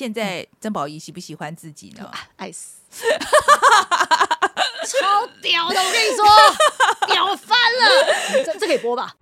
现在曾宝仪喜不喜欢自己呢？爱死，超屌的！我跟你说，屌翻了！这这可以播吧？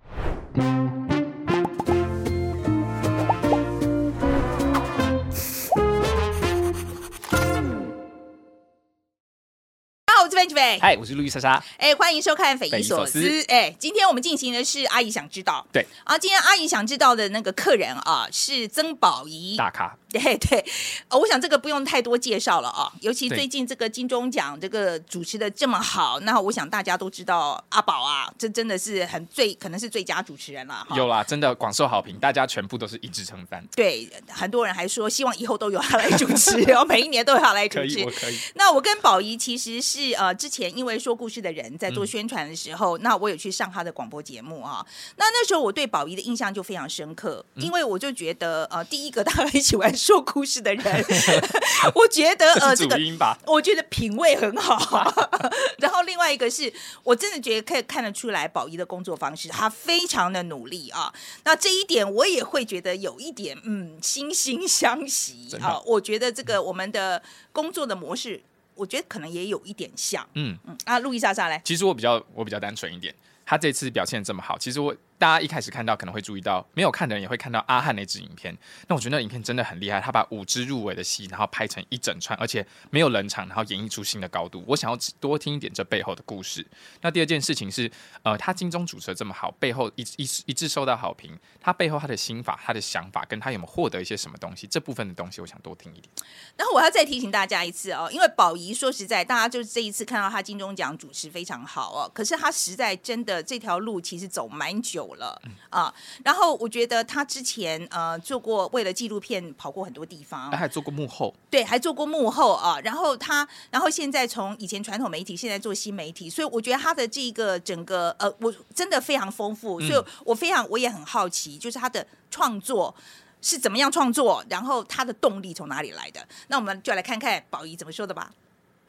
嗨，我是路易莎莎。哎，欢迎收看《匪夷所所思思》。哎，今天我们进行的是阿姨想知道。对啊，今天阿姨想知道的那个客人啊，是曾宝仪。大咖，对对，呃，我想这个不用太多介绍了啊，尤其最近这个金钟奖这个主持的这么好，那我想大家都知道阿宝啊，这真的是很最可能是最佳主持人了哈。有啦，真的广受好评，大家全部都是一致称赞。对，很多人还说希望以后都有他来主持，然 后每一年都有他来主持可以，我。可以。那我跟宝仪其实是呃，之前因为说故事的人在嗯做宣传的时候，那我有去上他的广播节目啊。那那时候我对宝仪的印象就非常深刻，嗯因为我就觉得呃，第一个他很喜欢说故事的人 我觉得呃这个？我觉得品味很好，然后另外一个是我真的觉得可以看得出来，宝仪的工作方式，他非常的努力啊。那这一点我也会觉得有一点嗯惺惺相惜啊。我觉得这个我们的工作的模式，我觉得可能也有一点像。嗯，嗯啊，路易莎莎嘞，其实我比较我比较单纯一点。他这次表现这么好，其实我大家一开始看到可能会注意到，没有看的人也会看到阿汉那支影片。那我觉得那影片真的很厉害，他把五支入围的戏，然后拍成一整串，而且没有冷场，然后演绎出新的高度。我想要多听一点这背后的故事。那第二件事情是，呃，他金钟主持的这么好，背后一一一致受到好评，他背后他的心法、他的想法，跟他有没有获得一些什么东西，这部分的东西，我想多听一点。然后我要再提醒大家一次哦，因为宝仪说实在，大家就是这一次看到他金钟奖主持非常好哦，可是他实在真的这条路其实走蛮久了啊。然后我觉得他之前呃做过为了纪录片跑过很多地方他，还做过幕后，对，还做过幕后啊。然后他，然后现在从以前传统媒体，现在做新媒体，所以我觉得他的这个整个呃，我真的非常丰富，所以我非常我也很好奇，就是他的创作。是怎么样创作，然后他的动力从哪里来的？那我们就来看看宝仪怎么说的吧。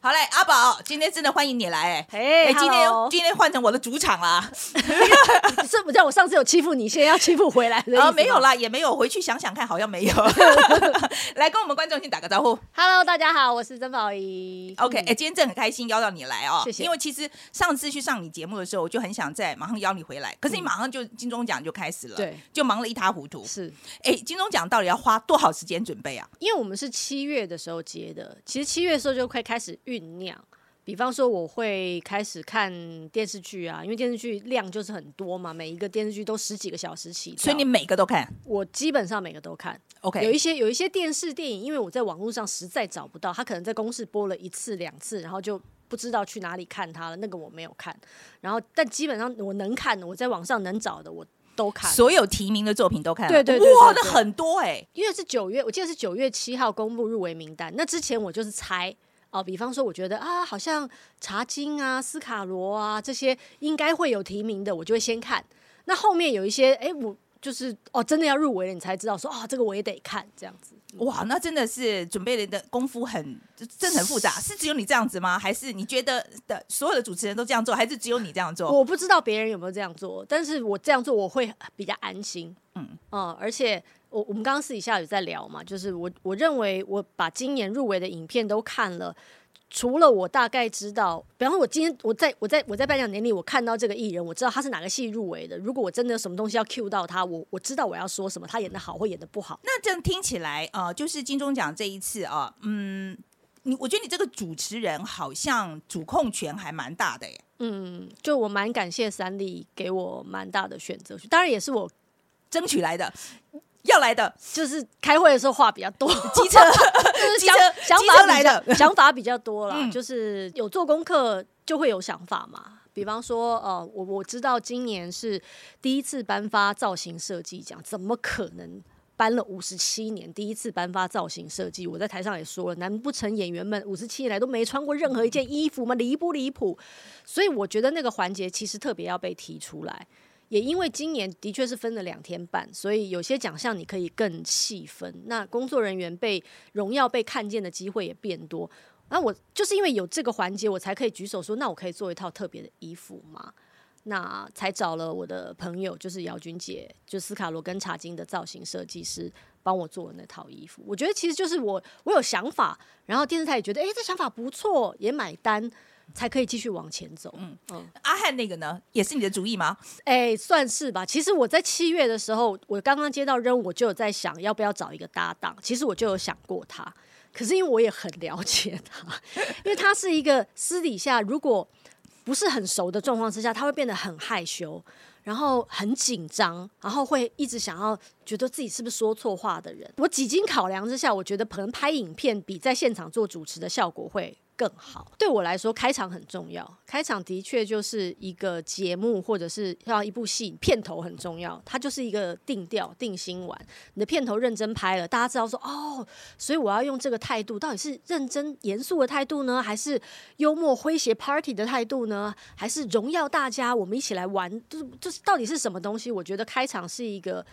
好嘞，阿宝，今天真的欢迎你来哎、嘿哎，今天今天换成我的主场啦，这不叫我上次有欺负你，现在要欺负回来的意思吗啊，没有。啦，也没有，回去想想看，好像没有。来跟我们观众先打个招呼。Hello，大家好，我是曾宝仪。OK，哎、嗯今天真的很开心邀到你来哦，谢谢因为其实上次去上你节目的时候，我就很想再马上邀你回来，可是你嗯马上就金钟奖就开始了，对，就忙了一塌糊涂。是哎，金钟奖到底要花多少时间准备啊？因为我们是七月的时候接的，其实七月的时候就快开始酝酿。比方说，我会开始看电视剧啊，因为电视剧量就是很多嘛，每一个电视剧都十几个小时起，所以你每个都看我基本上每个都看。，OK？有一些有一些电视电影，因为我在网络上实在找不到，他可能在公视播了一次两次，然后就不知道去哪里看他了，那个我没有看。然后，但基本上我能看的，我在网上能找的我都看。所有提名的作品都看了，对对对哇，那很多哎、因为是九月，我记得是九月七号公布入围名单。那之前我就是猜哦，比方说我觉得啊，好像查金啊、斯卡罗啊这些应该会有提名的，我就会先看。那后面有一些，哎，我就是哦，真的要入围了，你才知道说啊，这个我也得看这样子。哇，那真的是准备的功夫很，真的很复杂。是只有你这样子吗？还是你觉得的所有的主持人都这样做，还是只有你这样做？我不知道别人有没有这样做，但是我这样做我会比较安心。嗯嗯而且我我们刚刚私底下有在聊嘛，就是我我认为我把今年入围的影片都看了。除了我大概知道，比方说，我今天我在我在我在颁奖典礼，我看到这个艺人，我知道他是哪个戏入围的。如果我真的有什么东西要 cue 到他，我我知道我要说什么，他演的好或演的不好。那这样听起来，呃，就是金钟奖这一次啊，嗯，你我觉得你这个主持人好像主控权还蛮大的耶。嗯，就我蛮感谢三立给我蛮大的选择权，当然也是我争取来的，要来的，就是开会的时候话比较多，机车，就是想想法比来的 想法比较多啦，嗯就是有做功课就会有想法嘛。比方说，呃，我我知道今年是第一次颁发造型设计奖，怎么可能颁了五十七年第一次颁发造型设计？我在台上也说了，难不成演员们五十七年来都没穿过任何一件衣服吗？离不离谱？所以我觉得那个环节其实特别要被提出来。也因为今年的确是分了两天半，所以有些奖项你可以更细分。那工作人员被荣耀被看见的机会也变多。那我就是因为有这个环节，我才可以举手说，那我可以做一套特别的衣服吗？那才找了我的朋友，就是姚君姐，就斯卡罗跟茶金的造型设计师，帮我做的那套衣服。我觉得其实就是我我有想法，然后电视台也觉得哎、诶这想法不错，也买单，才可以继续往前走。嗯嗯，阿汉那个呢，也是你的主意吗？哎、算是吧。其实我在七月的时候，我刚刚接到任务，我就有在想要不要找一个搭档。其实我就有想过他，可是因为我也很了解他，因为他是一个私底下如果不是很熟的状况之下，他会变得很害羞，然后很紧张，然后会一直想要觉得自己是不是说错话的人。我几经考量之下，我觉得可能拍影片比在现场做主持的效果会更好。对我来说，开场很重要。开场的确就是一个节目或者是要一部戏，片头很重要。它就是一个定调、定心丸。你的片头认真拍了，大家知道说哦，所以我要用这个态度，到底是认真严肃的态度呢，还是幽默诙谐 party 的态度呢，还是荣耀大家，我们一起来玩？就是就是到底是什么东西？我觉得开场是一个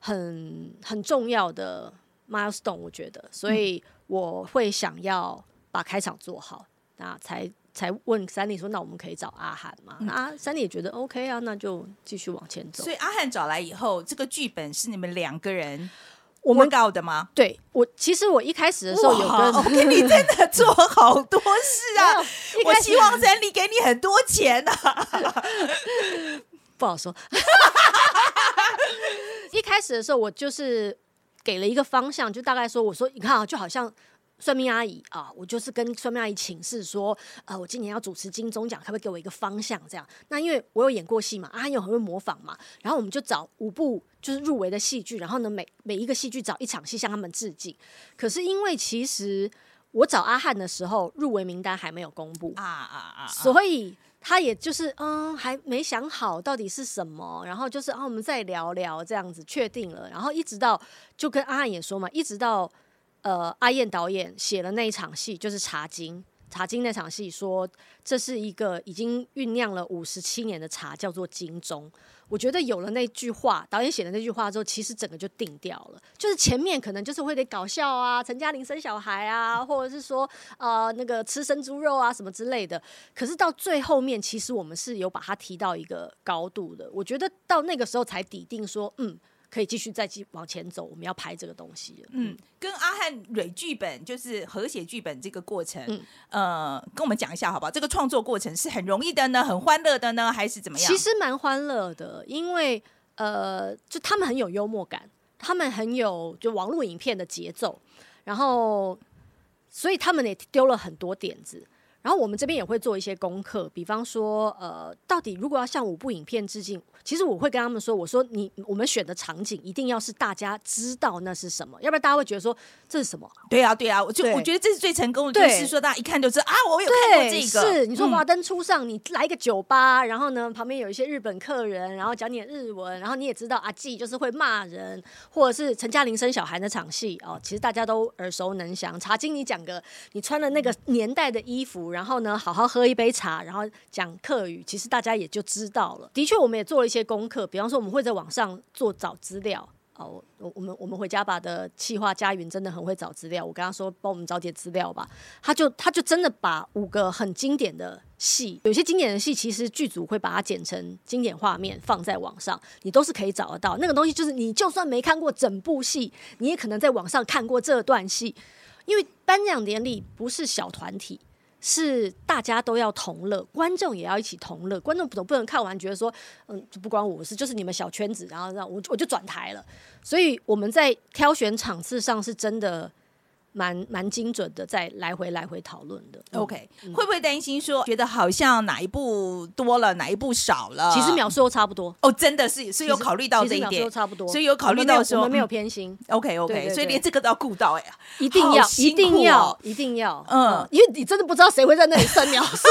很很重要的 milestone，我觉得，所以我会想要把开场做好，那才才问三丽说，那我们可以找阿涵吗？那三丽也觉得 OK 啊，那就继续往前走所。以阿汉找来以后，这个剧本是你们两个人我们 out 的吗？对我，其实我一开始的时候有哇跟你真的做好多事啊！我希望三立给你很多钱啊！不好说。一开始的时候，我就是给了一个方向，就大概说，我说你看啊，就好像。算命阿姨啊，我就是跟算命阿姨请示说，呃，我今年要主持金钟奖，可不可以给我一个方向？这样，那因为我有演过戏嘛，阿汉又很会模仿嘛，然后我们就找五部就是入围的戏剧，然后呢，每每一个戏剧找一场戏向他们致敬。可是因为其实我找阿汉的时候，入围名单还没有公布，啊啊啊！所以他也就是嗯，还没想好到底是什么，然后就是啊，我们再聊聊这样子，确定了，然后一直到就跟阿汉也说嘛，一直到呃阿燕导演写了那一场戏，就是《茶经》。茶经那场戏说，这是一个已经酝酿了五十七年的茶，叫做金钟。我觉得有了那句话，导演写的那句话之后，其实整个就定掉了。就是前面可能就是会得搞笑啊，陈嘉玲生小孩啊，或者是说呃那个吃生猪肉啊什么之类的。可是到最后面，其实我们是有把它提到一个高度的。我觉得到那个时候才底定说，嗯，可以继续再继往前走，我们要拍这个东西。嗯，跟阿汉蕊剧本就是和写剧本这个过程，嗯呃，跟我们讲一下好不好？这个创作过程是很容易的呢，很欢乐的呢，还是怎么样？其实蛮欢乐的，因为呃，就他们很有幽默感，他们很有就网络影片的节奏，然后所以他们也丢了很多点子。然后我们这边也会做一些功课，比方说，呃，到底如果要向五部影片致敬，其实我会跟他们说，我说你我们选的场景一定要是大家知道那是什么，要不然大家会觉得说这是什么，对啊，对啊，我就我觉得这是最成功的，对就是说大家一看就知道啊，我有看过，这个。是你说嗯华灯初上，你来一个酒吧，然后呢旁边有一些日本客人，然后讲点日文，然后你也知道阿纪就是会骂人，或者是陈嘉玲生小孩那场戏哦，其实大家都耳熟能详。茶经你讲个，你穿了那个年代的衣服，然后呢好好喝一杯茶，然后讲课语，其实大家也就知道了。的确，我们也做了一些功课，比方说我们会在网上做找资料。哦，我我们我们回家吧的企划佳云真的很会找资料，我跟他说帮我们找点资料吧，他就他就真的把五个很经典的戏，有些经典的戏其实剧组会把它剪成经典画面放在网上，你都是可以找得到。那个东西就是你就算没看过整部戏，你也可能在网上看过这段戏，因为颁奖典礼不是小团体。是大家都要同乐，观众也要一起同乐。观众总不能看完觉得说，嗯，就不关我事，就是你们小圈子，然后让我我就转台了。所以我们在挑选场次上是真的蛮蛮精准的，在来回来回讨论的。嗯。OK，、会不会担心说觉得好像哪一步多了，哪一步少了？其实秒数都差不多，哦，真的是是有考虑到这一点。秒数都，差不多，所以有考虑到说我们没有我们没有嗯偏心，OK OK，所以连这个都要顾到哎、一定要一定要哦一定要，嗯。嗯，因为你真的不知道谁会在那里算秒数。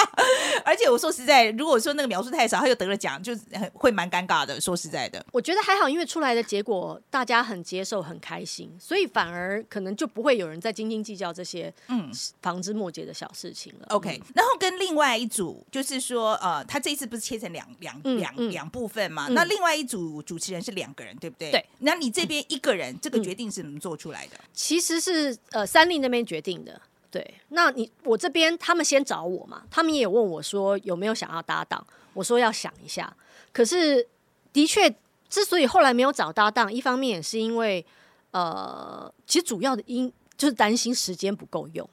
而且我说实在，如果说那个描述太少，他又得了奖，就是很会蛮尴尬的。说实在的，我觉得还好，因为出来的结果大家很接受、很开心，所以反而可能就不会有人在斤斤计较这些嗯旁枝末节的小事情了。OK，然后跟另外一组就是说，呃，他这一次不是切成两两两两部分嘛？嗯那另外一组主持人是两个人，对不对？对。那你这边一个人，这个嗯决定是怎么做出来的？其实是呃三立那边决定的。对，那你我这边他们先找我嘛，他们也有问我说有没有想要搭档，我说要想一下。可是的确，之所以后来没有找搭档，一方面也是因为呃，其实主要的因就是担心时间不够用，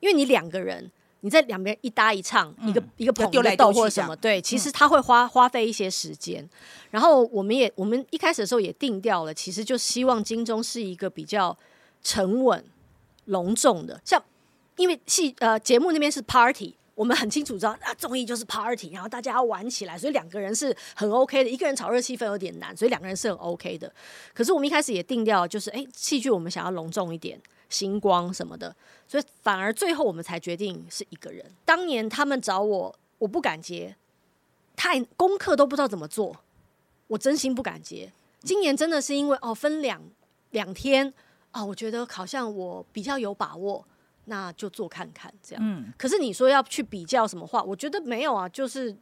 因为你两个人。你在两边一搭一唱，一个一个捧一个逗或者什么，对，其实他会花花费一些时间。然后我们也我们一开始的时候也定掉了，其实就希望金钟是一个比较沉稳、隆重的，像因为戏呃节目那边是 party，我们很清楚知道啊综艺就是 party，然后大家要玩起来，所以两个人是很 OK 的，一个人炒热气氛有点难，所以两个人是很 OK 的。可是我们一开始也定掉，就是哎戏剧我们想要隆重一点。星光什么的，所以反而最后我们才决定是一个人。当年他们找我，我不敢接，太功课都不知道怎么做，我真心不敢接。今年真的是因为哦分两两天哦，我觉得好像我比较有把握，那就做看看这样。嗯。可是你说要去比较什么话，我觉得没有啊，就是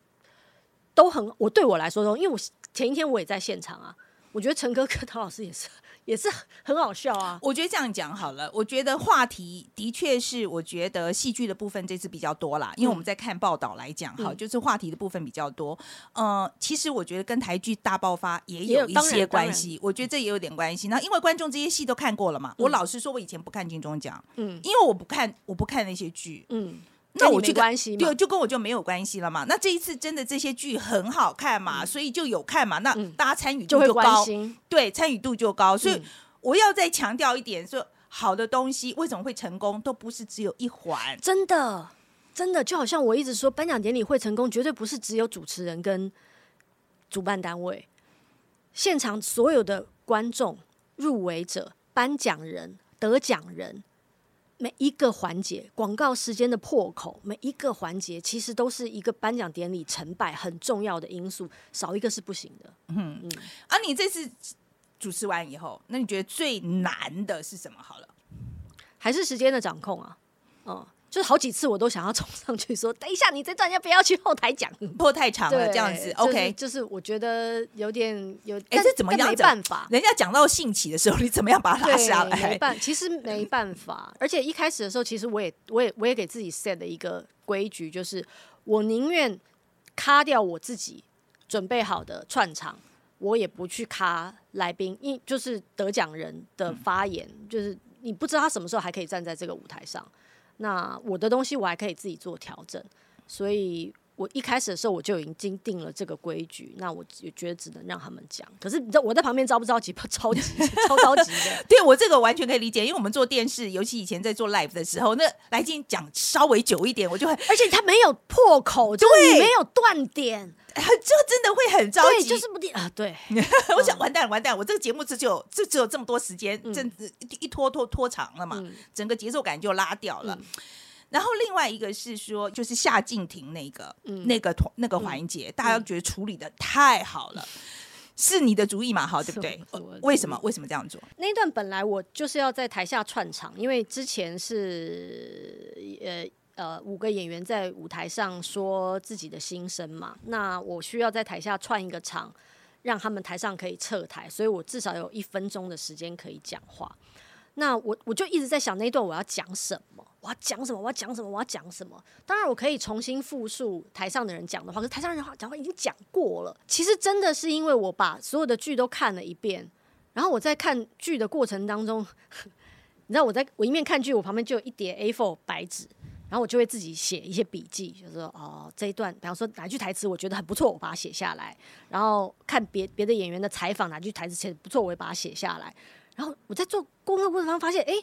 都很我对我来说，因为我前一天我也在现场啊，我觉得陈哥 跟陶老师也是。也是很好笑啊！我觉得这样讲好了。我觉得话题的确是，我觉得戏剧的部分这次比较多啦，因为我们在看报道来讲，哈，就是话题的部分比较多。嗯，其实我觉得跟台剧大爆发也有一些关系。我觉得这也有点关系。那因为观众这些戏都看过了嘛，我老实说，我以前不看金钟奖，嗯，因为我不看，我不看那些剧，嗯。那我就关系对，就跟我就没有关系了嘛。那这一次真的这些剧很好看嘛，所以就有看嘛。那大家参与度就高，对，参与度就高。所以我要再强调一点，说好的东西为什么会成功，都不是只有一环。真的，真的就好像我一直说，颁奖典礼会成功，绝对不是只有主持人跟主办单位，现场所有的观众、入围者、颁奖人、得奖人。每一个环节，广告时间的破口，每一个环节其实都是一个颁奖典礼成败很重要的因素，少一个是不行的。嗯嗯。啊，你这次主持完以后，那你觉得最难的是什么？好了，还是时间的掌控啊？嗯。就是好几次我都想要冲上去说，等一下你这段要不要去后台讲，破太长了这样子。OK，就是我觉得有点有，哎，这怎么样？没办法，人家讲到兴起的时候，你怎么样把它拉下来？没办，其实没办法。而且一开始的时候，其实我也我也我也给自己 set 了一个规矩，就是我宁愿卡掉我自己准备好的串场，我也不去卡来宾，因就是得奖人的发言，就是你不知道他什么时候还可以站在这个舞台上。那我的东西我还可以自己做调整，所以我一开始的时候我就已经定了这个规矩。那我也觉得只能让他们讲。可是你知道我在旁边着不着急？不着急，超着急的。对我这个完全可以理解，因为我们做电视，尤其以前在做 live 的时候，那来进讲稍微久一点，我就很，而且他没有破口，对，没有断点。就真的会很着急，就是不定啊。对，我想完蛋完蛋，我这个节目只有这只有这么多时间，这一拖拖拖长了嘛，整个节奏感就拉掉了。然后另外一个是说，就是夏静婷那个嗯那个团那个环节，大家觉得处理的太好了，是你的主意嘛？好，对不对？为什么为什么这样做？那一段本来我就是要在台下串场，因为之前是呃。呃，五个演员在舞台上说自己的心声嘛，那我需要在台下串一个场，让他们台上可以撤台，所以我至少有一分钟的时间可以讲话。那我我就一直在想那一段我要讲什么，我要讲什么，我要讲什么，我要讲什么。当然我可以重新复述台上的人讲的话，可是台上人话讲话已经讲过了。其实真的是因为我把所有的剧都看了一遍，然后我在看剧的过程当中，你知道我在我一面看剧，我旁边就有一叠 A4 白纸。然后我就会自己写一些笔记，就是说哦这一段，比方说哪句台词我觉得很不错，我把它写下来。然后看别别的演员的采访，哪句台词写的不错，我也把它写下来。然后我在做功课过程当中发现，哎，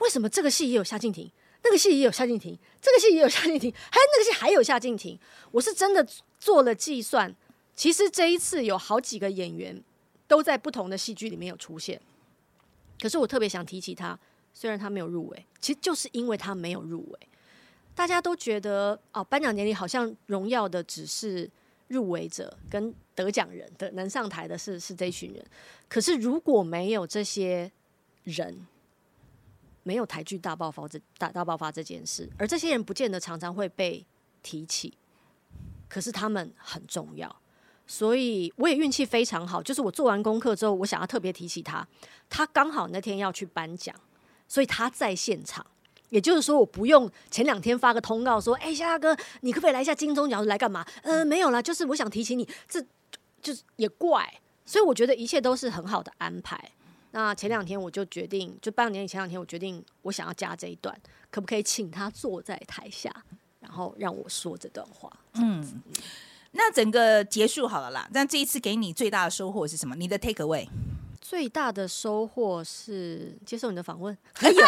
为什么这个戏也有夏静婷，那个戏也有夏静婷，这个戏也有夏静婷，还有那个戏还有夏静婷？我是真的做了计算，其实这一次有好几个演员都在不同的戏剧里面有出现。可是我特别想提起他，虽然他没有入围，其实就是因为他没有入围。大家都觉得哦，颁奖典礼好像荣耀的只是入围者跟得奖人的，能上台的是是这群人。可是如果没有这些人，没有台剧大爆发这大大爆发这件事，而这些人不见得常常会被提起，可是他们很重要。所以我也运气非常好，就是我做完功课之后，我想要特别提起他，他刚好那天要去颁奖，所以他在现场。也就是说，我不用前两天发个通告说：“哎，夏大哥，你可不可以来一下金钟奖？来干嘛？”呃，没有啦，就是我想提醒你，这就是也怪，所以我觉得一切都是很好的安排。那前两天我就决定，就半年前两天我决定，我想要加这一段，可不可以请他坐在台下，然后让我说这段话？嗯，那整个结束好了啦。那这一次给你最大的收获是什么？你的 take away？最大的收获是接受你的访问。哎呦，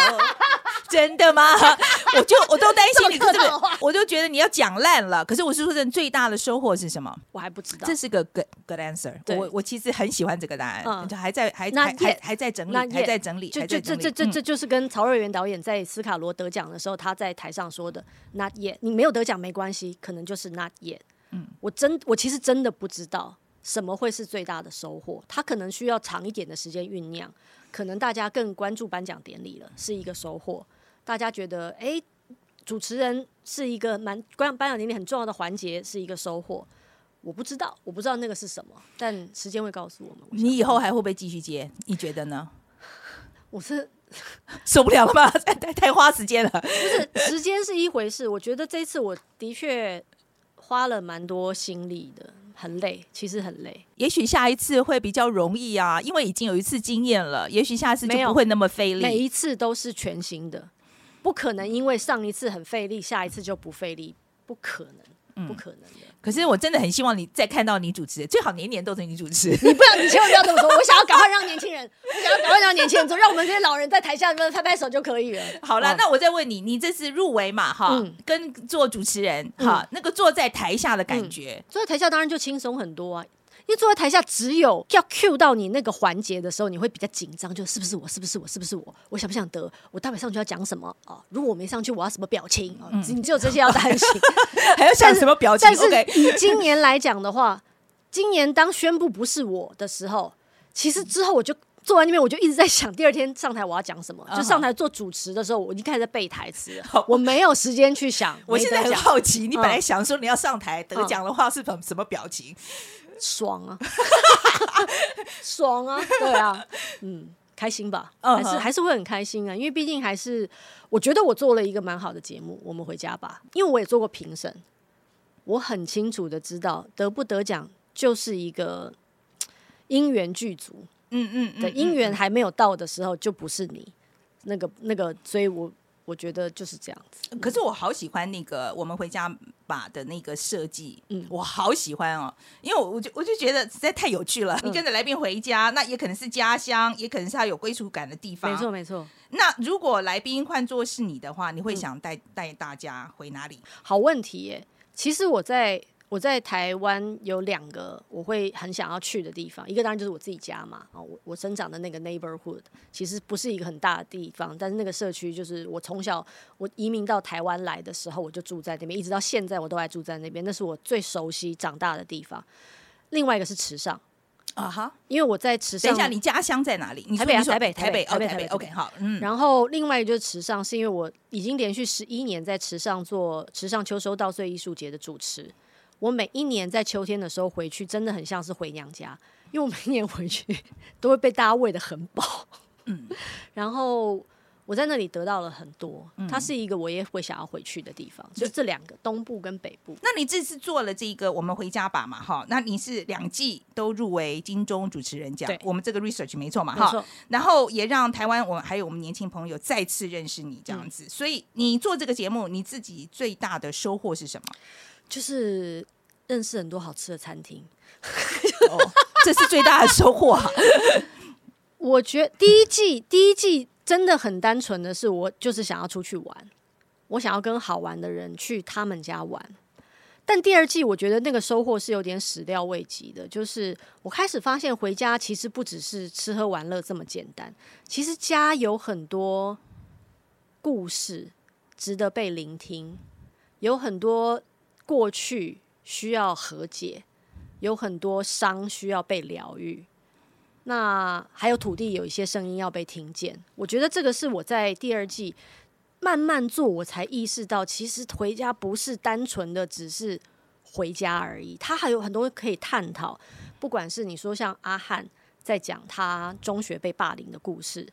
真的吗？我就我都担心你这个我就觉得你要讲烂了。可是我是说真的，最大的收获是什么？我还不知道。这，是个 good good answer 对。我我其实很喜欢这个答案，嗯。就还在还还还还在整理，那还在整理，就还在整理。就这这这嗯。这就是跟曹瑞元导演在斯卡罗得奖的时候，他在台上说的 “not yet”，你没有得奖没关系，可能就是 “not yet”。嗯，我真我其实真的不知道什么会是最大的收获，他可能需要长一点的时间酝酿，可能大家更关注颁奖典礼了，是一个收获。大家觉得，哎、主持人是一个蛮颁颁奖典礼很重要的环节，是一个收获。我不知道，我不知道那个是什么，但时间会告诉我们。我你以后还会不会继续接？你觉得呢？我是 受不了了吧？太太太花时间了。不是时间是一回事，我觉得这次我的确花了蛮多心力的，很累，其实很累。也许下一次会比较容易啊，因为已经有一次经验了，也许下次就不会那么费力。每一次都是全新的，不可能因为上一次很费力，下一次就不费力，不可能，不可能的。可是我真的很希望你再看到你主持，最好年年都是你主持。你不要，你千万不要这么说。我想要赶快让年轻人，我想要赶快让年轻人做，让我们这些老人在台下拍拍手就可以了。好了，哦那我再问你，你这次入围嘛，哈，嗯跟做主持人哈，那个坐在台下的感嗯觉，坐在台下当然就轻松很多啊。因为坐在台下，只有要 cue 到你那个环节的时候，你会比较紧张，就是不是我，是不是我，是不是我，我想不想得，我待会上去要讲什么啊？如果我没上去，我要什么表情啊？你只有这些要担心。还要想什么表情但是以 今年来讲的话，今年当宣布不是我的时候，其实之后我就坐在那边，我就一直在想第二天上台我要讲什么。嗯就上台做主持的时候，我已经开始在背台词了，我没有时间去想。我现在很好奇，你本来嗯想说你要上台得奖的话是什什么表情？爽啊，爽啊，对啊，嗯，开心吧，还是还是会很开心啊，因为毕竟还是我觉得我做了一个蛮好的节目，我们回家吧，因为我也做过评审，我很清楚的知道得不得奖就是一个因缘具足嗯嗯嗯的因缘还没有到的时候就不是你。那个那个，所以我我觉得就是这样子。可是我好喜欢那个我们回家吧的那个设计，嗯我好喜欢哦，因为我我就我就觉得实在太有趣了。你跟着来宾回家，那也可能是家乡，也可能是他有归属感的地方。没错。没错，那如果来宾换作是你的话，你会想带带大家回哪里？好问题耶。其实我在我在台湾有两个我会很想要去的地方，一个当然就是我自己家嘛，啊，我我生长的那个 neighborhood 其实不是一个很大的地方，但是那个社区就是我从小我移民到台湾来的时候，我就住在那边，一直到现在我都还住在那边，那是我最熟悉长大的地方。另外一个是池上，啊哈，因为我在池上，等一下，你家乡在哪里？你台北啊台北台北，哦台北台北台北，OK，好，嗯，然后另外一个就是池上，是因为我已经连续十一年在池上做池上秋收稻穗艺术节的主持。我每一年在秋天的时候回去，真的很像是回娘家，因为我每一年回去 都会被大家喂的很饱。嗯，然后我在那里得到了很多，它是一个我也会想要回去的地方，就这两个东部跟北部。那你这次做了这个我们回家吧嘛，哈，那你是两季都入围金钟主持人奖对，我们这个 research 没错嘛，哈，然后也让台湾我还有我们年轻朋友再次认识你这样嗯子，所以你做这个节目，你自己最大的收获是什么？就是认识很多好吃的餐厅。哦，这是最大的收获啊！我觉得第一季第一季真的很单纯的是，我就是想要出去玩，我想要跟好玩的人去他们家玩。但第二季我觉得那个收获是有点始料未及的，就是我开始发现回家其实不只是吃喝玩乐这么简单，其实家有很多故事值得被聆听，有很多过去需要和解，有很多伤需要被疗愈。那还有土地有一些声音要被听见，我觉得这个是我在第二季慢慢做，我才意识到，其实回家不是单纯的只是回家而已，它还有很多可以探讨。不管是你说像阿汉在讲他中学被霸凌的故事，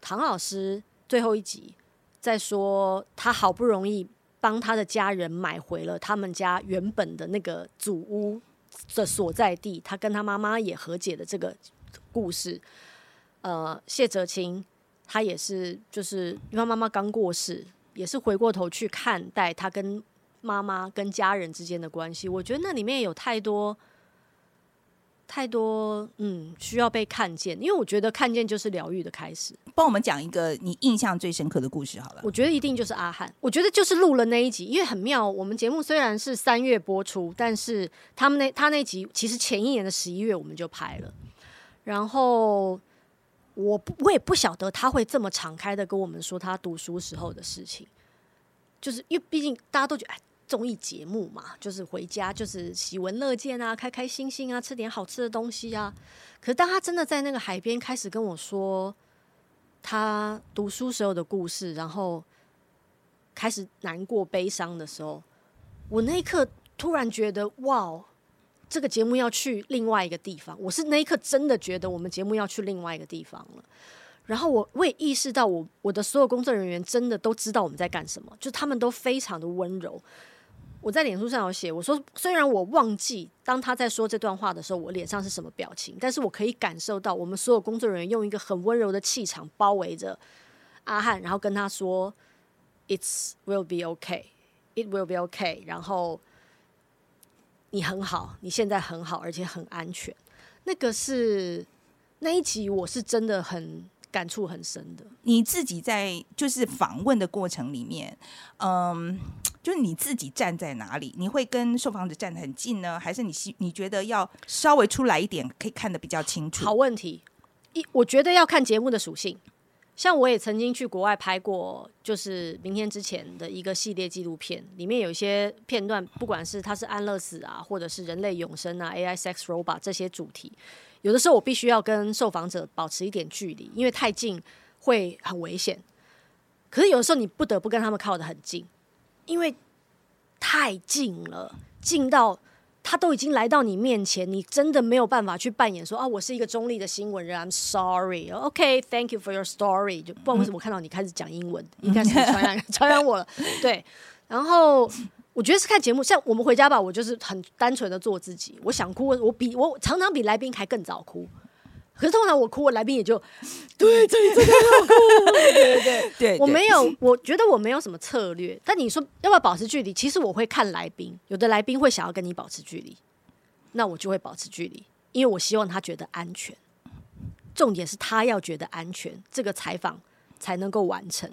唐老师最后一集在说他好不容易帮他的家人买回了他们家原本的那个祖屋的所在地，他跟他妈妈也和解的这个故事。呃，谢哲青他也是，就是因为妈妈刚过世，也是回过头去看待他跟妈妈跟家人之间的关系。我觉得那里面有太多太多，嗯，需要被看见，因为我觉得看见就是疗愈的开始。帮我们讲一个你印象最深刻的故事好了。我觉得一定就是阿汉，我觉得就是录了那一集，因为很妙。我们节目虽然是三月播出，但是他们那他那集其实前一年的十一月我们就拍了，然后我不我也不晓得他会这么敞开的跟我们说他读书时候的事情，就是因为毕竟大家都觉得哎。综艺节目嘛，就是回家就是喜闻乐见啊，开开心心啊，吃点好吃的东西啊。可是当他真的在那个海边开始跟我说他读书时候的故事，然后开始难过悲伤的时候，我那一刻突然觉得哇，这个节目要去另外一个地方。我是那一刻真的觉得我们节目要去另外一个地方了。然后我我也意识到，我我的所有工作人员真的都知道我们在干什么，就他们都非常的温柔。我在脸书上有写，我说虽然我忘记当他在说这段话的时候，我脸上是什么表情，但是我可以感受到我们所有工作人员用一个很温柔的气场包围着阿汉，然后跟他说：“It's will be okay, it will be okay。”然后你很好，你现在很好，而且很安全。那个是那一集，我是真的很。感触很深的，你自己在就是访问的过程里面，嗯，就是你自己站在哪里？你会跟受访者站得很近呢，还是你希你觉得要稍微出来一点，可以看得比较清楚？好问题，一我觉得要看节目的属性。像我也曾经去国外拍过，就是明天之前的一个系列纪录片，里面有一些片段，不管是它是安乐死啊，或者是人类永生啊，AI sex robot 这些主题。有的时候我必须要跟受访者保持一点距离，因为太近会很危险。可是有的时候你不得不跟他们靠得很近，因为太近了，近到他都已经来到你面前，你真的没有办法去扮演说啊，我是一个中立的新闻人。I'm sorry, OK, thank you for your story。就不知道为什么我看到你开始讲英文，应该是传染传染我了。对，然后。我觉得是看节目，像我们回家吧，我就是很单纯的做自己。我想哭，我比我常常比来宾还更早哭。可是通常我哭，我来宾也就 对，这里真的要哭。对对对，我没有，我觉得我没有什么策略。但你说要不要保持距离？其实我会看来宾，有的来宾会想要跟你保持距离，那我就会保持距离，因为我希望他觉得安全。重点是他要觉得安全，这个采访才能够完成。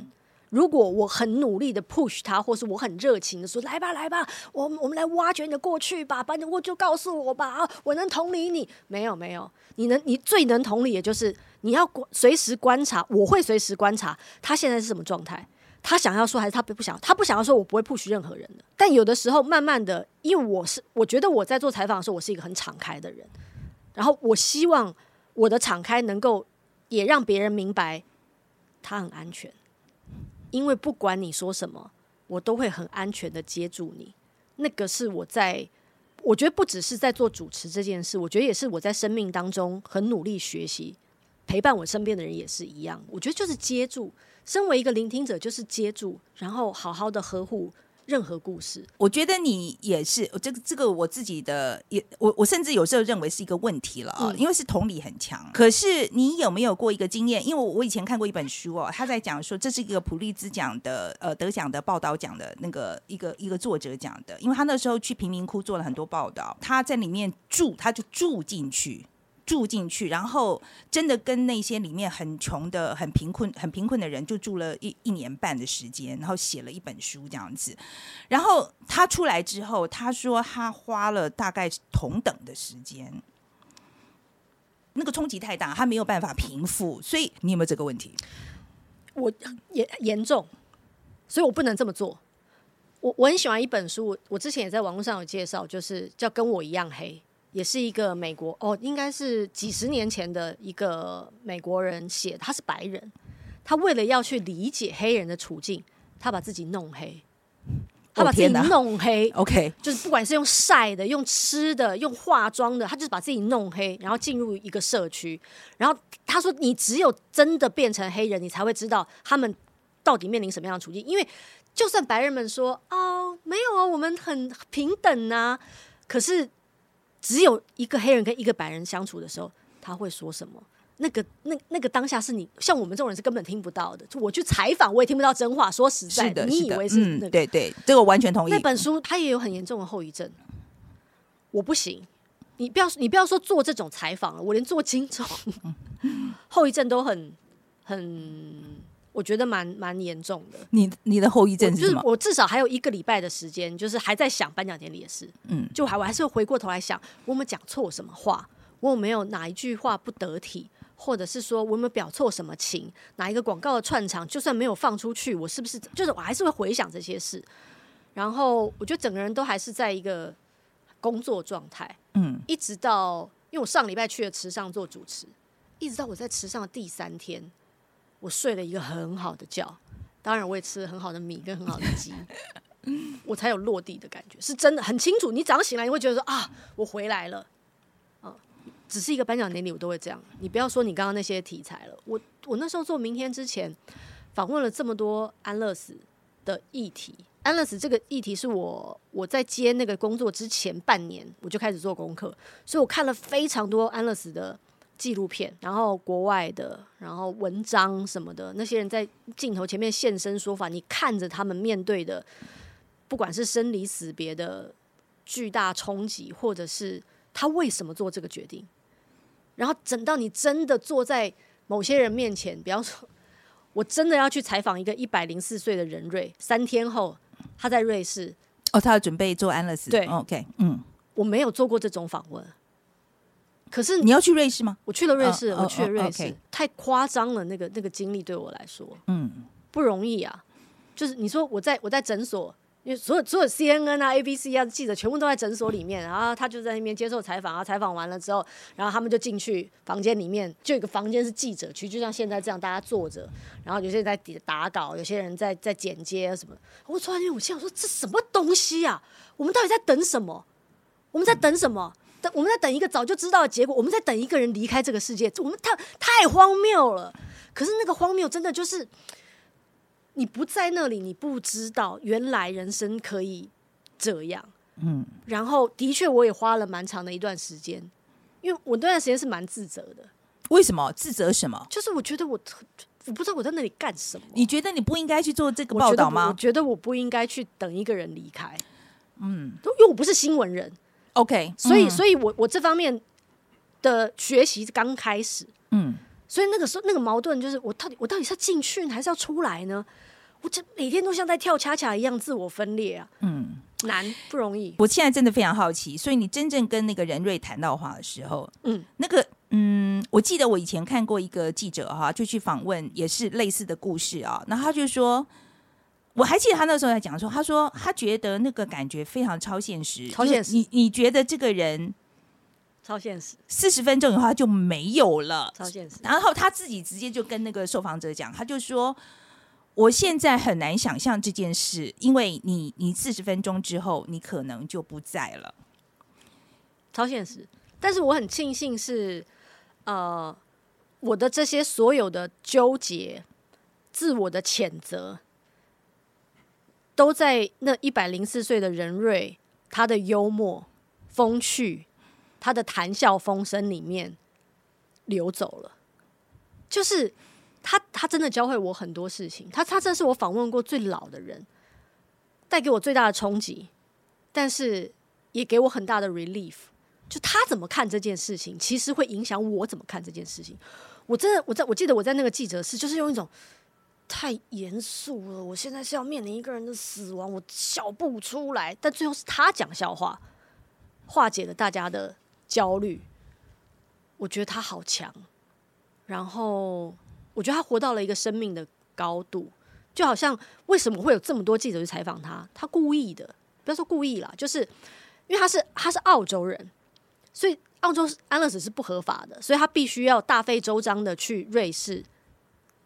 如果我很努力的 push 他，或是我很热情的说来吧来吧，我我们来挖掘你的过去吧，把你我就告诉我吧啊，我能同理你。没有没有，你能你最能同理，也就是你要随时观察，我会随时观察他现在是什么状态，他想要说还是他不不想，他不想要说，我不会 push 任何人的。但有的时候，慢慢的，因为我是我觉得我在做采访的时候，我是一个很敞开的人，然后我希望我的敞开能够也让别人明白他很安全。因为不管你说什么，我都会很安全的接住你。那个是我在，我觉得不只是在做主持这件事，我觉得也是我在生命当中很努力学习，陪伴我身边的人也是一样。我觉得就是接住，身为一个聆听者，就是接住，然后好好的呵护。任何故事，我觉得你也是这个这个我自己的也我我甚至有时候认为是一个问题了啊，因为是同理很强。可是你有没有过一个经验？因为我我以前看过一本书哦，他在讲说这是一个普利兹奖的呃得奖的报道奖的那个一个一个作者讲的，因为他那时候去贫民窟做了很多报道，他在里面住他就住进去。住进去，然后真的跟那些里面很穷的、很贫困、很贫困的人，就住了一一年半的时间，然后写了一本书这样子。然后他出来之后，他说他花了大概同等的时间，那个冲击太大，他没有办法平复。所以你有没有这个问题？我严严重，所以我不能这么做。我我很喜欢一本书，我之前也在网络上有介绍，就是叫《跟我一样黑》。也是一个美国哦，应该是几十年前的一个美国人写，他是白人，他为了要去理解黑人的处境，他把自己弄黑，他把自己弄黑。OK，就是不管是用晒的、用吃的、用化妆的，他就是把自己弄黑，然后进入一个社区。然后他说：“你只有真的变成黑人，你才会知道他们到底面临什么样的处境。因为就算白人们说哦，没有啊，我们很平等啊，可是。”只有一个黑人跟一个白人相处的时候，他会说什么？那个那那个当下是你像我们这种人是根本听不到的。就我去采访，我也听不到真话。说实在的，的你以为是？对对，这个完全同意。那本书它也有很严重的后遗症，我不行。你不要你不要说做这种采访了，我连做金钟 后遗症都很很，我觉得蛮蛮严重的。你你的后遗我就是是症什么？我至少还有一个礼拜的时间，就是还在想颁奖典礼的事，嗯，就还我还是会回过头来想，我有没有讲错什么话，我有没有哪一句话不得体，或者是说我有没有表错什么情，哪一个广告的串场就算没有放出去，我是不是就是我还是会回想这些事，然后我觉得整个人都还是在一个工作状态，嗯，一直到因为我上礼拜去了池上做主持，一直到我在池上的第三天，我睡了一个很好的觉，当然我也吃了很好的米跟很好的鸡，我才有落地的感觉，是真的很清楚。你早上醒来，你会觉得说啊，我回来了，啊，只是一个颁奖典礼，我都会这样。你不要说你刚刚那些题材了，我我那时候做明天之前访问了这么多安乐死的议题。安乐死这个议题是我我在接那个工作之前半年我就开始做功课，所以我看了非常多安乐死的纪录片，然后国外的，然后文章什么的，那些人在镜头前面现身说法，你看着他们面对的，不管是生离死别的巨大冲击，或者是他为什么做这个决定，然后等到你真的坐在某些人面前，比方说，我真的要去采访一个一百零四岁的任瑞，三天后他在瑞士，哦，他要准备做安乐死。对。哦，OK，嗯，我没有做过这种访问，可是你要去瑞士吗？我去了瑞士，哦我去了哦瑞士太夸张了，那个那个经历对我来说嗯，不容易啊。就是你说我在我在诊所，因为所有所有 CNN 啊、ABC 啊记者全部都在诊所里面，然后他就在那边接受采访啊，采访完了之后，然后他们就进去房间里面，就有一个房间是记者区，就像现在这样大家坐着，然后有些人在底打稿，有些人在在剪接啊什么。我突然间我心想说，这什么东西啊？我们到底在等什么？我们在等什么？等我们在等一个早就知道的结果，我们在等一个人离开这个世界，我们太太荒谬了。可是那个荒谬真的就是，你不在那里，你不知道原来人生可以这样。嗯，然后的确我也花了蛮长的一段时间，因为我那段时间是蛮自责的，为什么自责什么？就是我觉得我我不知道我在那里干什么。你觉得你不应该去做这个报道吗我觉得我不应该去等一个人离开。嗯，因为我不是新闻人，？OK，所以，嗯所以我我这方面的学习刚开始，嗯，所以那个时候那个矛盾就是，我到底我到底是要进去呢还是要出来呢？我这每天都像在跳恰恰一样自我分裂啊，嗯，难不容易。我现在真的非常好奇，所以你真正跟那个任瑞谈到话的时候，嗯，那个嗯，我记得我以前看过一个记者哈，就去访问也是类似的故事啊，然后他就说。我还记得他那时候在讲说，他说他觉得那个感觉非常超现实，超现实你你觉得这个人超现实，四十分钟以后他就没有了，超现实。然后他自己直接就跟那个受访者讲，他就说：“我现在很难想象这件事，因为你你四十分钟之后，你可能就不在了。超现实。但是我很庆幸是，呃，我的这些所有的纠结、自我的谴责，都在那一百零四岁的任瑞他的幽默、风趣、他的谈笑风生里面流走了。就是他，他真的教会我很多事情。他，他真的是我访问过最老的人，带给我最大的冲击，但是也给我很大的 relief。就他怎么看这件事情，其实会影响我怎么看这件事情。我真的，我在我记得我在那个记者室，就是用一种太严肃了，我现在是要面临一个人的死亡，我笑不出来。但最后是他讲笑话，化解了大家的焦虑。我觉得他好强，然后我觉得他活到了一个生命的高度，就好像为什么会有这么多记者去采访他？他故意的，不要说故意啦，就是因为他是他是澳洲人，所以澳洲安乐死是不合法的，所以他必须要大费周章的去瑞士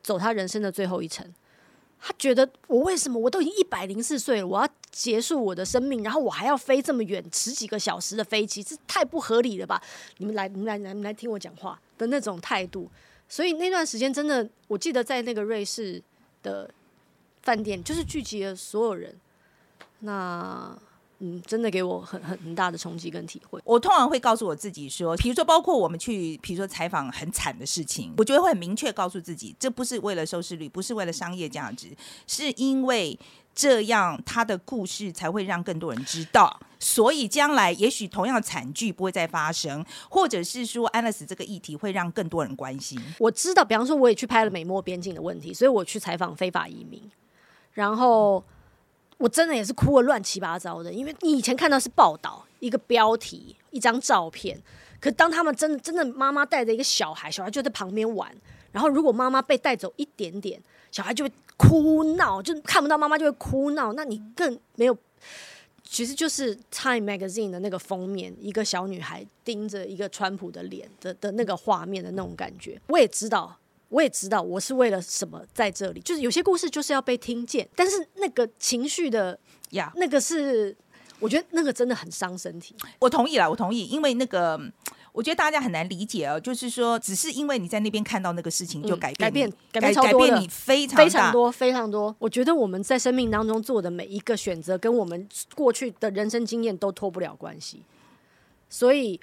走他人生的最后一程。他觉得我为什么我都已经一百零四岁了，我要结束我的生命，然后我还要飞这么远十几个小时的飞机，这太不合理了吧？你们来，你们来，你们来听我讲话的那种态度。所以那段时间真的，我记得在那个瑞士的饭店，就是聚集了所有人。那嗯，真的给我很很很大的冲击跟体会。我通常会告诉我自己说，比如说，包括我们去，比如说采访很惨的事情，我觉得会很明确告诉自己，这不是为了收视率，不是为了商业价值，是因为这样他的故事才会让更多人知道。所以将来也许同样的惨剧不会再发生，或者是说安乐死这个议题会让更多人关心。我知道，比方说我也去拍了美墨边境的问题，所以我去采访非法移民，然后我真的也是哭得乱七八糟的，因为你以前看到是报道一个标题一张照片，可当他们真的真的妈妈带着一个小孩，小孩就在旁边玩，然后如果妈妈被带走一点点，小孩就会哭闹，就看不到妈妈就会哭闹，那你更没有。其实就是《Time Magazine》的那个封面，一个小女孩盯着一个川普的脸的的那个画面的那种感觉。我也知道，我也知道，我是为了什么在这里。就是有些故事就是要被听见，但是那个情绪的呀，那个是，我觉得那个真的很伤身体。我同意了，我同意，因为那个。我觉得大家很难理解哦，就是说，只是因为你在那边看到那个事情，就改改变改变改变你非常非常多非常多。我觉得我们在生命当中做的每一个选择，跟我们过去的人生经验都脱不了关系。所以，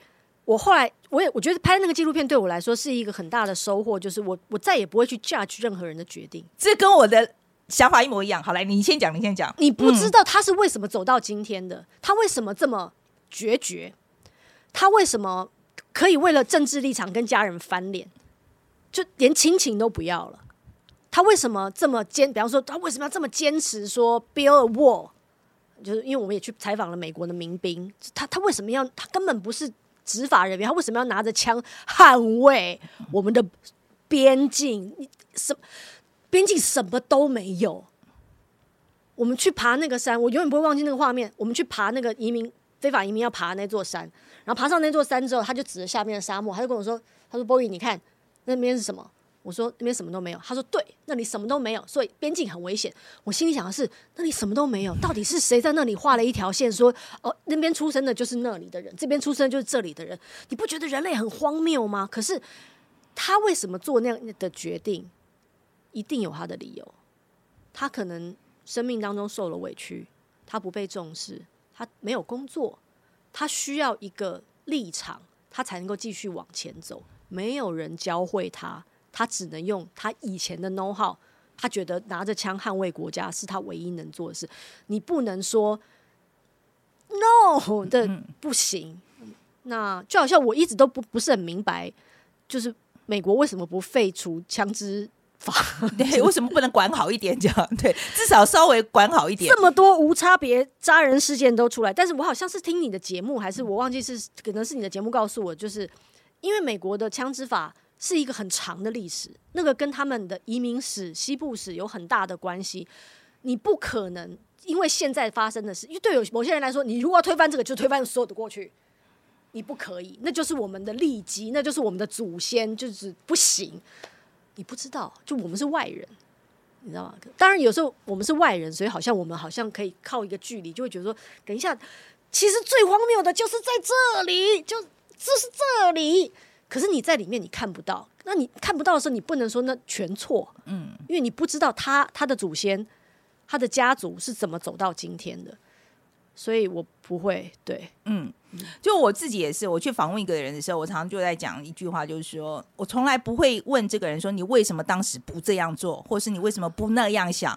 我后来我也我觉得拍那个纪录片对我来说是一个很大的收获，就是我我再也不会去 judge 任何人的决定。这跟我的想法一模一样。好，来你先讲，你先讲。你不知道他是为什么走到今天的，他为什么这么决绝，他为什么？可以为了政治立场跟家人翻脸，就连亲情都不要了。他为什么这么坚？比方说，他为什么要这么坚持说 build a wall？就是因为我们也去采访了美国的民兵，他他为什么要？他根本不是执法人员，他为什么要拿着枪捍卫我们的边境？你什边境什么都没有。我们去爬那个山，我永远不会忘记那个画面。我们去爬那个移民非法移民要爬那座山。然后爬上那座山之后，他就指着下面的沙漠，他就跟我说：“他说，Boy，你看那边是什么？”我说：“那边什么都没有。”他说：“对，那里什么都没有，所以边境很危险。”我心里想的是：“那里什么都没有，到底是谁在那里画了一条线，说哦，那边出生的就是那里的人，这边出生就是这里的人？你不觉得人类很荒谬吗？可是他为什么做那样的决定？一定有他的理由。他可能生命当中受了委屈，他不被重视，他没有工作。”他需要一个立场，他才能够继续往前走。没有人教会他，他只能用他以前的 know how。他觉得拿着枪捍卫国家是他唯一能做的事。你不能说 no 的不行。那就好像我一直都不不是很明白，就是美国为什么不废除枪支？对，为什么不能管好一点？这样对，至少稍微管好一点。这么多无差别杀人事件都出来，但是我好像是听你的节目，还是我忘记是可能是你的节目告诉我，就是因为美国的枪支法是一个很长的历史，那个跟他们的移民史、西部史有很大的关系。你不可能因为现在发生的事，因为对有某些人来说，你如果要推翻这个，就推翻所有的过去，你不可以，那就是我们的利基，那就是我们的祖先，就是不行。你不知道，就我们是外人，你知道吗？当然，有时候我们是外人，所以好像我们好像可以靠一个距离，就会觉得说，等一下，其实最荒谬的就是在这里，就就是这里。可是你在里面你看不到，那你看不到的时候，你不能说那全错，嗯，因为你不知道他他的祖先，他的家族是怎么走到今天的。所以我不会对，嗯，就我自己也是，我去访问一个人的时候，我常常就在讲一句话，就是说我从来不会问这个人说你为什么当时不这样做，或是你为什么不那样想，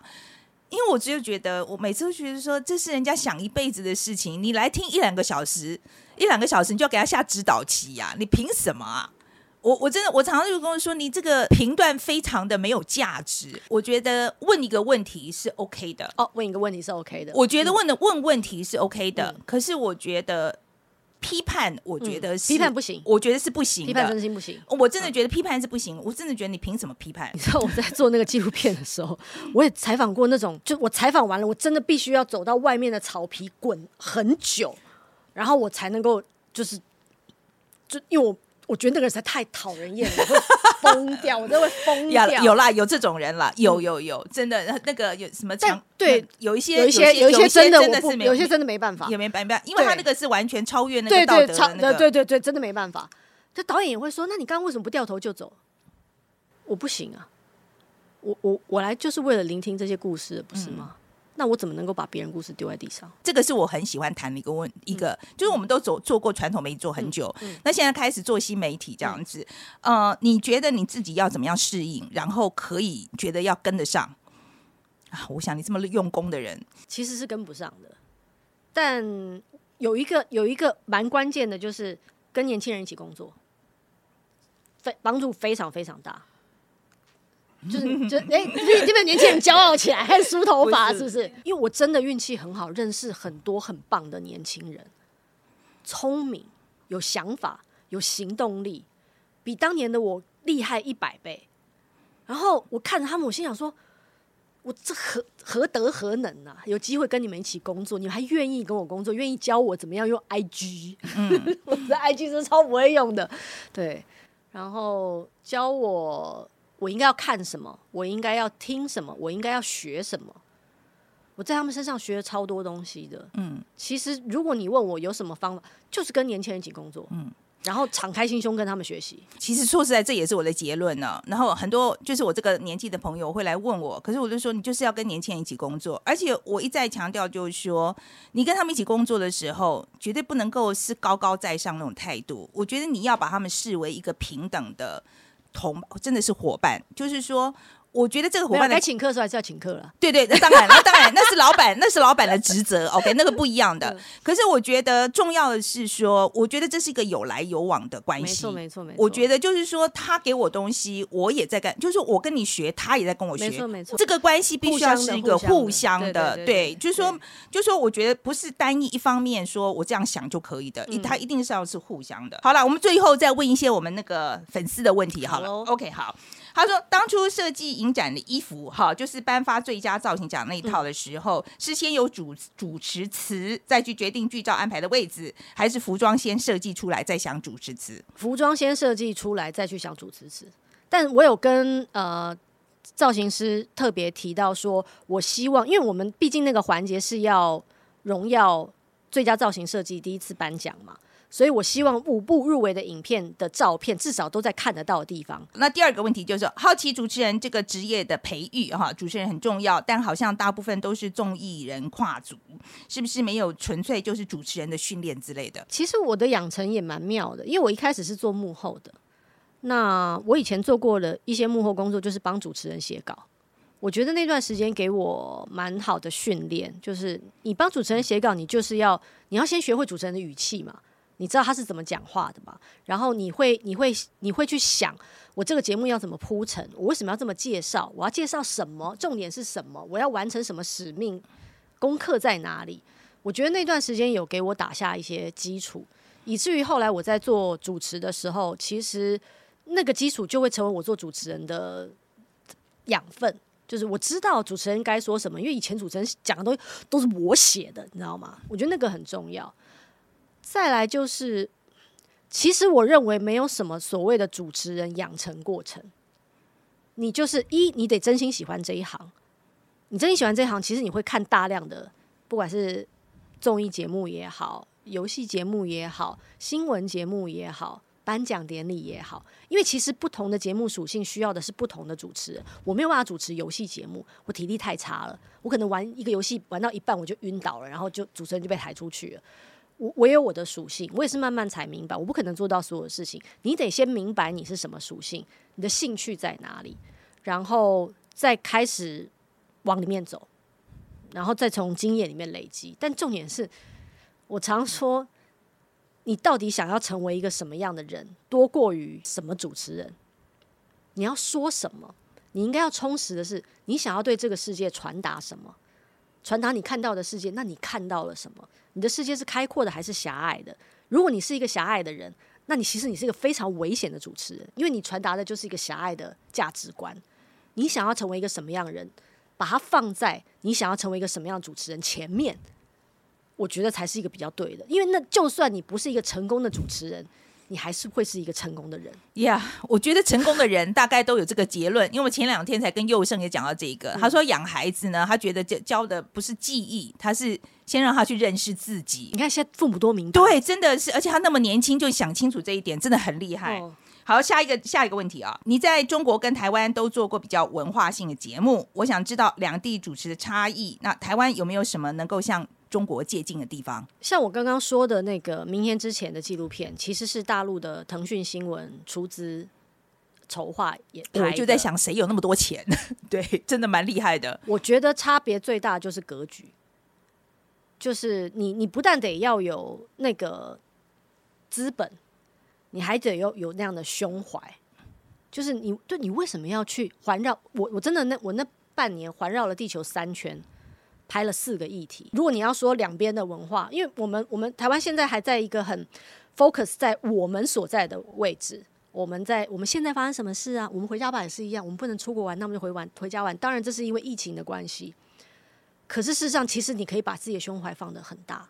因为我只有觉得我每次都觉得说这是人家想一辈子的事情，你来听一两个小时，一两个小时你就要给他下指导期呀，你凭什么啊？我我真的，我常常就跟我说，你这个评断非常的没有价值。我觉得问一个问题是 OK 的哦，问一个问题是 OK 的。我觉得问的问问题是 OK 的，可是我觉得批判，我觉得是批判不行，我觉得是不行，批判真心不行。我真的觉得批判是不行，我真的觉得你凭什么批判？你知道我在做那个纪录片的时候，我也采访过那种，就我采访完了，我真的必须要走到外面的草皮滚很久，然后我才能够就是，就因为我。我觉得那个人实在太讨人厌了，会疯掉，我真的会疯掉。有啦，有这种人啦，有有有，真的那个有什么强？对，有一些有一些有一些真的真的是有些真的没办法，也没办法，因为他那个是完全超越那个道德的那个。对对对，真的没办法。这导演也会说：“那你刚刚为什么不掉头就走？”我不行啊，我我我来就是为了聆听这些故事，不是吗？那我怎么能够把别人故事丢在地上？这个是我很喜欢谈的一个问一个，就是我们都走做过传统媒体做很久，那现在开始做新媒体这样子，呃，你觉得你自己要怎么样适应，然后可以觉得要跟得上啊？我想你这么用功的人，其实是跟不上的，但有一个有一个蛮关键的，就是跟年轻人一起工作，非帮助非常非常大。就是就哎，这边年轻人骄傲起来，还梳头发，是不是？因为我真的运气很好，认识很多很棒的年轻人，聪明、有想法、有行动力，比当年的我厉害一百倍。然后我看着他们，我心想说：我这何何德何能啊？有机会跟你们一起工作，你们还愿意跟我工作，愿意教我怎么样用 IG？嗯，我的 IG 是超不会用的，对。然后教我。我应该要看什么？我应该要听什么？我应该要学什么？我在他们身上学了超多东西的。嗯，其实如果你问我有什么方法，就是跟年轻人一起工作。嗯，然后敞开心胸跟他们学习。其实说实在，这也是我的结论呢。然后很多就是我这个年纪的朋友会来问我，可是我就说，你就是要跟年轻人一起工作。而且我一再强调，就是说，你跟他们一起工作的时候，绝对不能够是高高在上那种态度。我觉得你要把他们视为一个平等的。同真的是伙伴，就是说，我觉得这个伙伴该请客的时候还是要请客了。对对，那当然，那当然，那是老板，那是老板的职责。OK，那个不一样的。可是我觉得重要的是说，我觉得这是一个有来有往的关系。没错，没错，没错。我觉得就是说，他给我东西，我也在干，就是我跟你学，他也在跟我学。没错，没错。这个关系必须要是一个互相的，对，就是说，就是说，我觉得不是单一一方面说我这样想就可以的，他一定是要是互相的。好了，我们最后再问一些我们那个粉丝的问题。好了，OK，好。他说：“当初设计影展的衣服，哈，就是颁发最佳造型奖那一套的时候，是先有主主持词，再去决定剧照安排的位置，还是服装先设计出来再想主持词？服装先设计出来再去想主持词。但我有跟呃造型师特别提到说，我希望，因为我们毕竟那个环节是要荣耀最佳造型设计第一次颁奖嘛。”所以，我希望五部入围的影片的照片，至少都在看得到的地方。那第二个问题就是，好奇主持人这个职业的培育，哈，主持人很重要，但好像大部分都是综艺人跨组，是不是没有纯粹就是主持人的训练之类的？其实我的养成也蛮妙的，因为我一开始是做幕后的。那我以前做过的一些幕后工作，就是帮主持人写稿。我觉得那段时间给我蛮好的训练，就是你帮主持人写稿，你就是要你要先学会主持人的语气嘛。你知道他是怎么讲话的吗？然后你会你会你会去想，我这个节目要怎么铺陈？我为什么要这么介绍？我要介绍什么？重点是什么？我要完成什么使命？功课在哪里？我觉得那段时间有给我打下一些基础，以至于后来我在做主持的时候，其实那个基础就会成为我做主持人的养分。就是我知道主持人该说什么，因为以前主持人讲的东西都是我写的，你知道吗？我觉得那个很重要。再来就是，其实我认为没有什么所谓的主持人养成过程。你就是一，你得真心喜欢这一行。你真心喜欢这一行，其实你会看大量的，不管是综艺节目也好，游戏节目也好，新闻节目也好，颁奖典礼也好。因为其实不同的节目属性需要的是不同的主持人。我没有办法主持游戏节目，我体力太差了，我可能玩一个游戏玩到一半我就晕倒了，然后就主持人就被抬出去了。我我有我的属性，我也是慢慢才明白，我不可能做到所有事情。你得先明白你是什么属性，你的兴趣在哪里，然后再开始往里面走，然后再从经验里面累积。但重点是，我常说，你到底想要成为一个什么样的人，多过于什么主持人。你要说什么？你应该要充实的是，你想要对这个世界传达什么？传达你看到的世界，那你看到了什么？你的世界是开阔的还是狭隘的？如果你是一个狭隘的人，那你其实你是一个非常危险的主持人，因为你传达的就是一个狭隘的价值观。你想要成为一个什么样的人，把它放在你想要成为一个什么样的主持人前面，我觉得才是一个比较对的。因为那就算你不是一个成功的主持人。你还是会是一个成功的人呀。我觉得成功的人大概都有这个结论，因为我前两天才跟佑胜也讲到这个。他说养孩子呢，他觉得教教的不是记忆，他是先让他去认识自己。你看现在父母多明白，对，真的是，而且他那么年轻就想清楚这一点，真的很厉害。好，下一个下一个问题啊，你在中国跟台湾都做过比较文化性的节目，我想知道两地主持的差异。那台湾有没有什么能够向中国借鉴的地方？像我刚刚说的那个明天之前的纪录片，其实是大陆的腾讯新闻出资筹划也拍。我就在想，谁有那么多钱？对，真的蛮厉害的。我觉得差别最大就是格局，就是你你不但得要有那个资本，你还得要有那样的胸怀。就是你对你为什么要去环绕我？我真的那我那半年环绕了地球三圈，拍了四个议题。如果你要说两边的文化，因为我们我们台湾现在还在一个很 focus 在我们所在的位置。我们在我们现在发生什么事啊？我们回家吧也是一样，我们不能出国玩，那我们就回玩回家玩。当然，这是因为疫情的关系。可是事实上，其实你可以把自己的胸怀放得很大。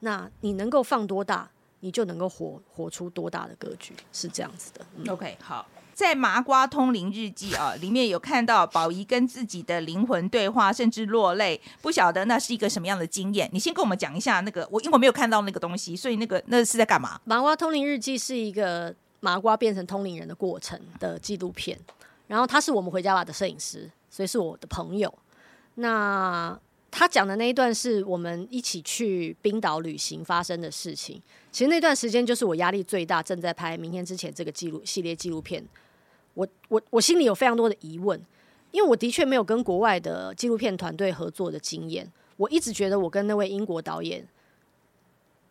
那你能够放多大，你就能够活活出多大的格局，是这样子的。嗯 OK，好，在《麻瓜通灵日记》啊里面有看到宝仪跟自己的灵魂对话，甚至落泪。不晓得那是一个什么样的经验？你先跟我们讲一下那个，我因为我没有看到那个东西，所以那个那是在干嘛？麻瓜通灵日记是一个麻瓜变成通灵人的过程的纪录片，然后他是我们回家吧的摄影师，所以是我的朋友。那他讲的那一段是我们一起去冰岛旅行发生的事情。其实那段时间就是我压力最大，正在拍《明天之前》这个记录系列纪录片。我我我心里有非常多的疑问，因为我的确没有跟国外的纪录片团队合作的经验。我一直觉得我跟那位英国导演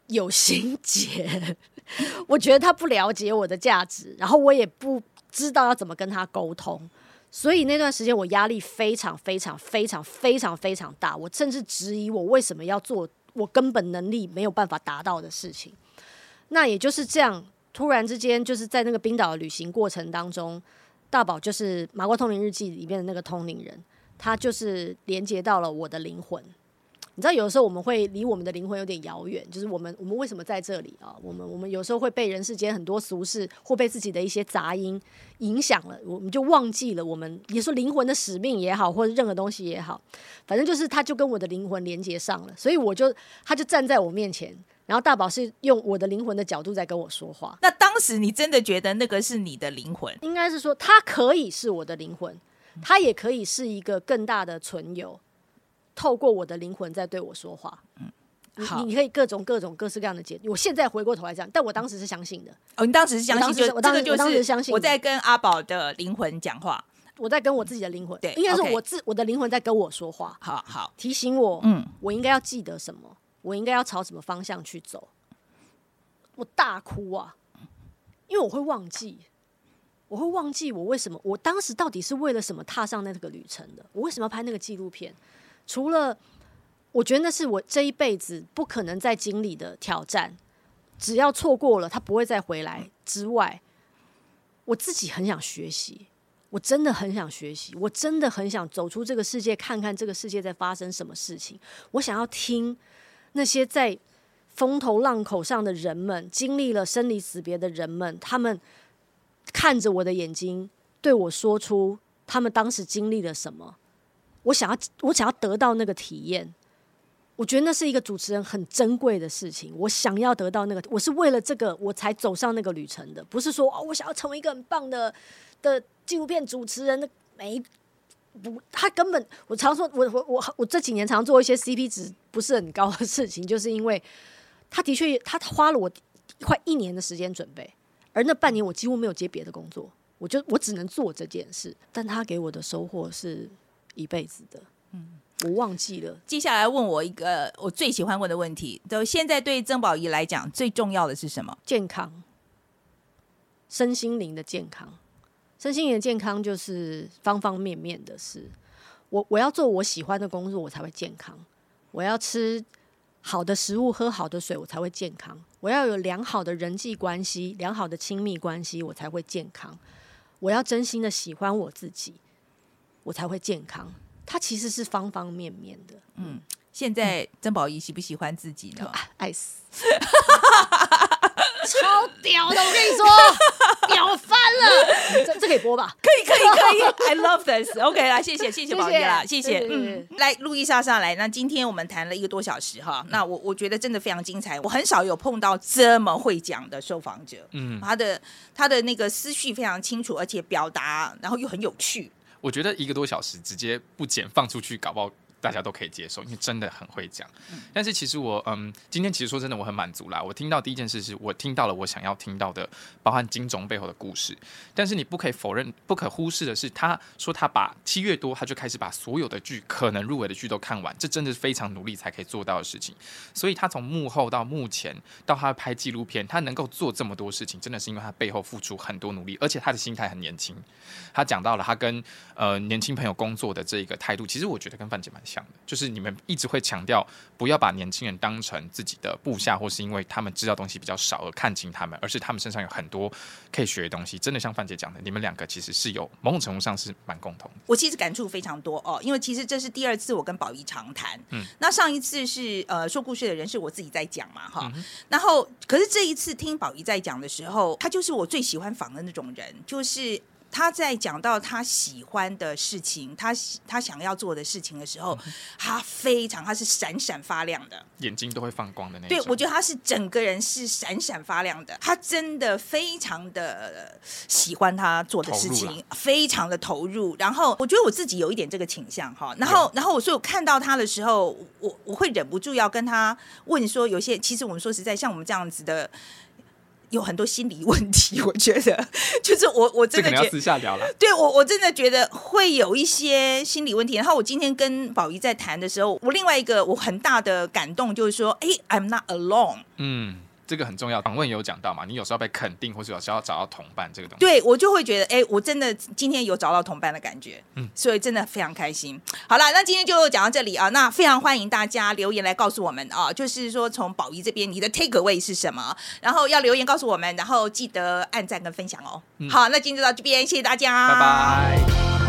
有心结，我觉得他不了解我的价值，然后我也不知道要怎么跟他沟通，所以那段时间我压力非常非常非常非常非常大，我甚至质疑我为什么要做我根本能力没有办法达到的事情。那也就是这样，突然之间就是在那个冰岛的旅行过程当中，大宝就是《麻瓜通灵日记》里面的那个通灵人，他就是连接到了我的灵魂。你知道，有时候我们会离我们的灵魂有点遥远，就是我们我们为什么在这里啊？我们我们有时候会被人世间很多俗事，或被自己的一些杂音影响了，我们就忘记了我们也说灵魂的使命也好，或者任何东西也好，反正就是他就跟我的灵魂连接上了，所以我就他就站在我面前，然后大宝是用我的灵魂的角度在跟我说话，那当时你真的觉得那个是你的灵魂？应该是说他可以是我的灵魂，他也可以是一个更大的存有。透过我的灵魂在对我说话，嗯，好你你可以各种各种各式各样的解。我现在回过头来讲，但我当时是相信的，哦，你当时是相信，就我当时这个就是相信我在跟阿宝的灵魂讲话。我在跟我自己的灵魂，对应该是我自我的灵魂在跟我说话，好好，提醒我，嗯，我应该要记得什么，我应该要朝什么方向去走。我大哭啊，因为我会忘记，我会忘记我为什么，我当时到底是为了什么踏上那个旅程的？我为什么要拍那个纪录片？除了我觉得那是我这一辈子不可能再经历的挑战，只要错过了，它不会再回来之外，我自己很想学习。我真的很想学习，我真的很想走出这个世界，看看这个世界在发生什么事情。我想要听那些在风头浪口上的人们，经历了生离死别的人们，他们看着我的眼睛，对我说出他们当时经历了什么。我想要，我想要得到那个体验。我觉得那是一个主持人很珍贵的事情。我想要得到那个，我是为了这个我才走上那个旅程的，不是说哦，我想要成为一个很棒的的纪录片主持人的没不，他根本我常说，我我我我这几年常做一些 CP 值不是很高的事情，就是因为他的确他花了我快一年的时间准备，而那半年我几乎没有接别的工作，我就我只能做这件事，但他给我的收获是一辈子的，嗯，我忘记了。接下来问我一个我最喜欢问的问题，就现在对曾宝仪来讲最重要的是什么？健康，身心灵的健康，身心灵的健康就是方方面面的事。我我要做我喜欢的工作，我才会健康；我要吃好的食物，喝好的水，我才会健康；我要有良好的人际关系，良好的亲密关系，我才会健康；我要真心的喜欢我自己，我才会健康。它其实是方方面面的，嗯现在曾宝仪喜不喜欢自己呢？爱死。超屌的，我跟你说，屌翻了，这这可以播吧？可以可以可以，I love this。OK 啦，谢谢谢谢宝仪啦，谢谢。嗯，来，路易莎上来。那今天我们谈了一个多小时哈，那我我觉得真的非常精彩。我很少有碰到这么会讲的受访者，嗯，他的他的那个思绪非常清楚，而且表达然后又很有趣。我觉得一个多小时直接不剪放出去，搞不好大家都可以接受，因为真的很会讲。但是其实我嗯，今天其实说真的，我很满足啦。我听到第一件事是我听到了我想要听到的，包含金钟背后的故事。但是你不可以否认、不可忽视的是，他说他把七月多他就开始把所有的剧可能入围的剧都看完，这真的是非常努力才可以做到的事情。所以他从幕后到目前到他拍纪录片，他能够做这么多事情，真的是因为他背后付出很多努力，而且他的心态很年轻。他讲到了他跟呃年轻朋友工作的这个态度，其实我觉得跟范姐蛮就是你们一直会强调不要把年轻人当成自己的部下，或是因为他们知道东西比较少而看轻他们，而是他们身上有很多可以学的东西。真的像范姐讲的，你们两个其实是有某种程度上是蛮共同的。我其实感触非常多哦，因为其实这是第二次我跟宝仪长谈，嗯，那上一次是呃说故事的人是我自己在讲嘛哈，然后可是这一次听宝仪在讲的时候，他就是我最喜欢访的那种人，就是。他在讲到他喜欢的事情，他他想要做的事情的时候，他非常他是闪闪发亮的，眼睛都会放光的那种。对，我觉得他是整个人是闪闪发亮的，他真的非常的喜欢他做的事情，非常的投入。然后我觉得我自己有一点这个倾向哈，然后然后我所以我看到他的时候，我我会忍不住要跟他问说，有些其实我们说实在，像我们这样子的。有很多心理问题，我觉得就是我我真的觉得这可能要私下聊了。对我，我真的觉得会有一些心理问题。然后我今天跟宝仪在谈的时候，我另外一个我很大的感动就是说，哎，I'm not alone。嗯，这个很重要。访问也有讲到嘛，你有时候被肯定，或是有时候要找到同伴这个东西。对我就会觉得，哎，我真的今天有找到同伴的感觉，嗯，所以真的非常开心。好了，那今天就讲到这里啊，那非常欢迎大家留言来告诉我们啊，就是说从宝仪这边你的 take away 是什么，然后要留言告诉我们，然后记得按赞跟分享哦。好，那今天就到这边，谢谢大家，拜拜。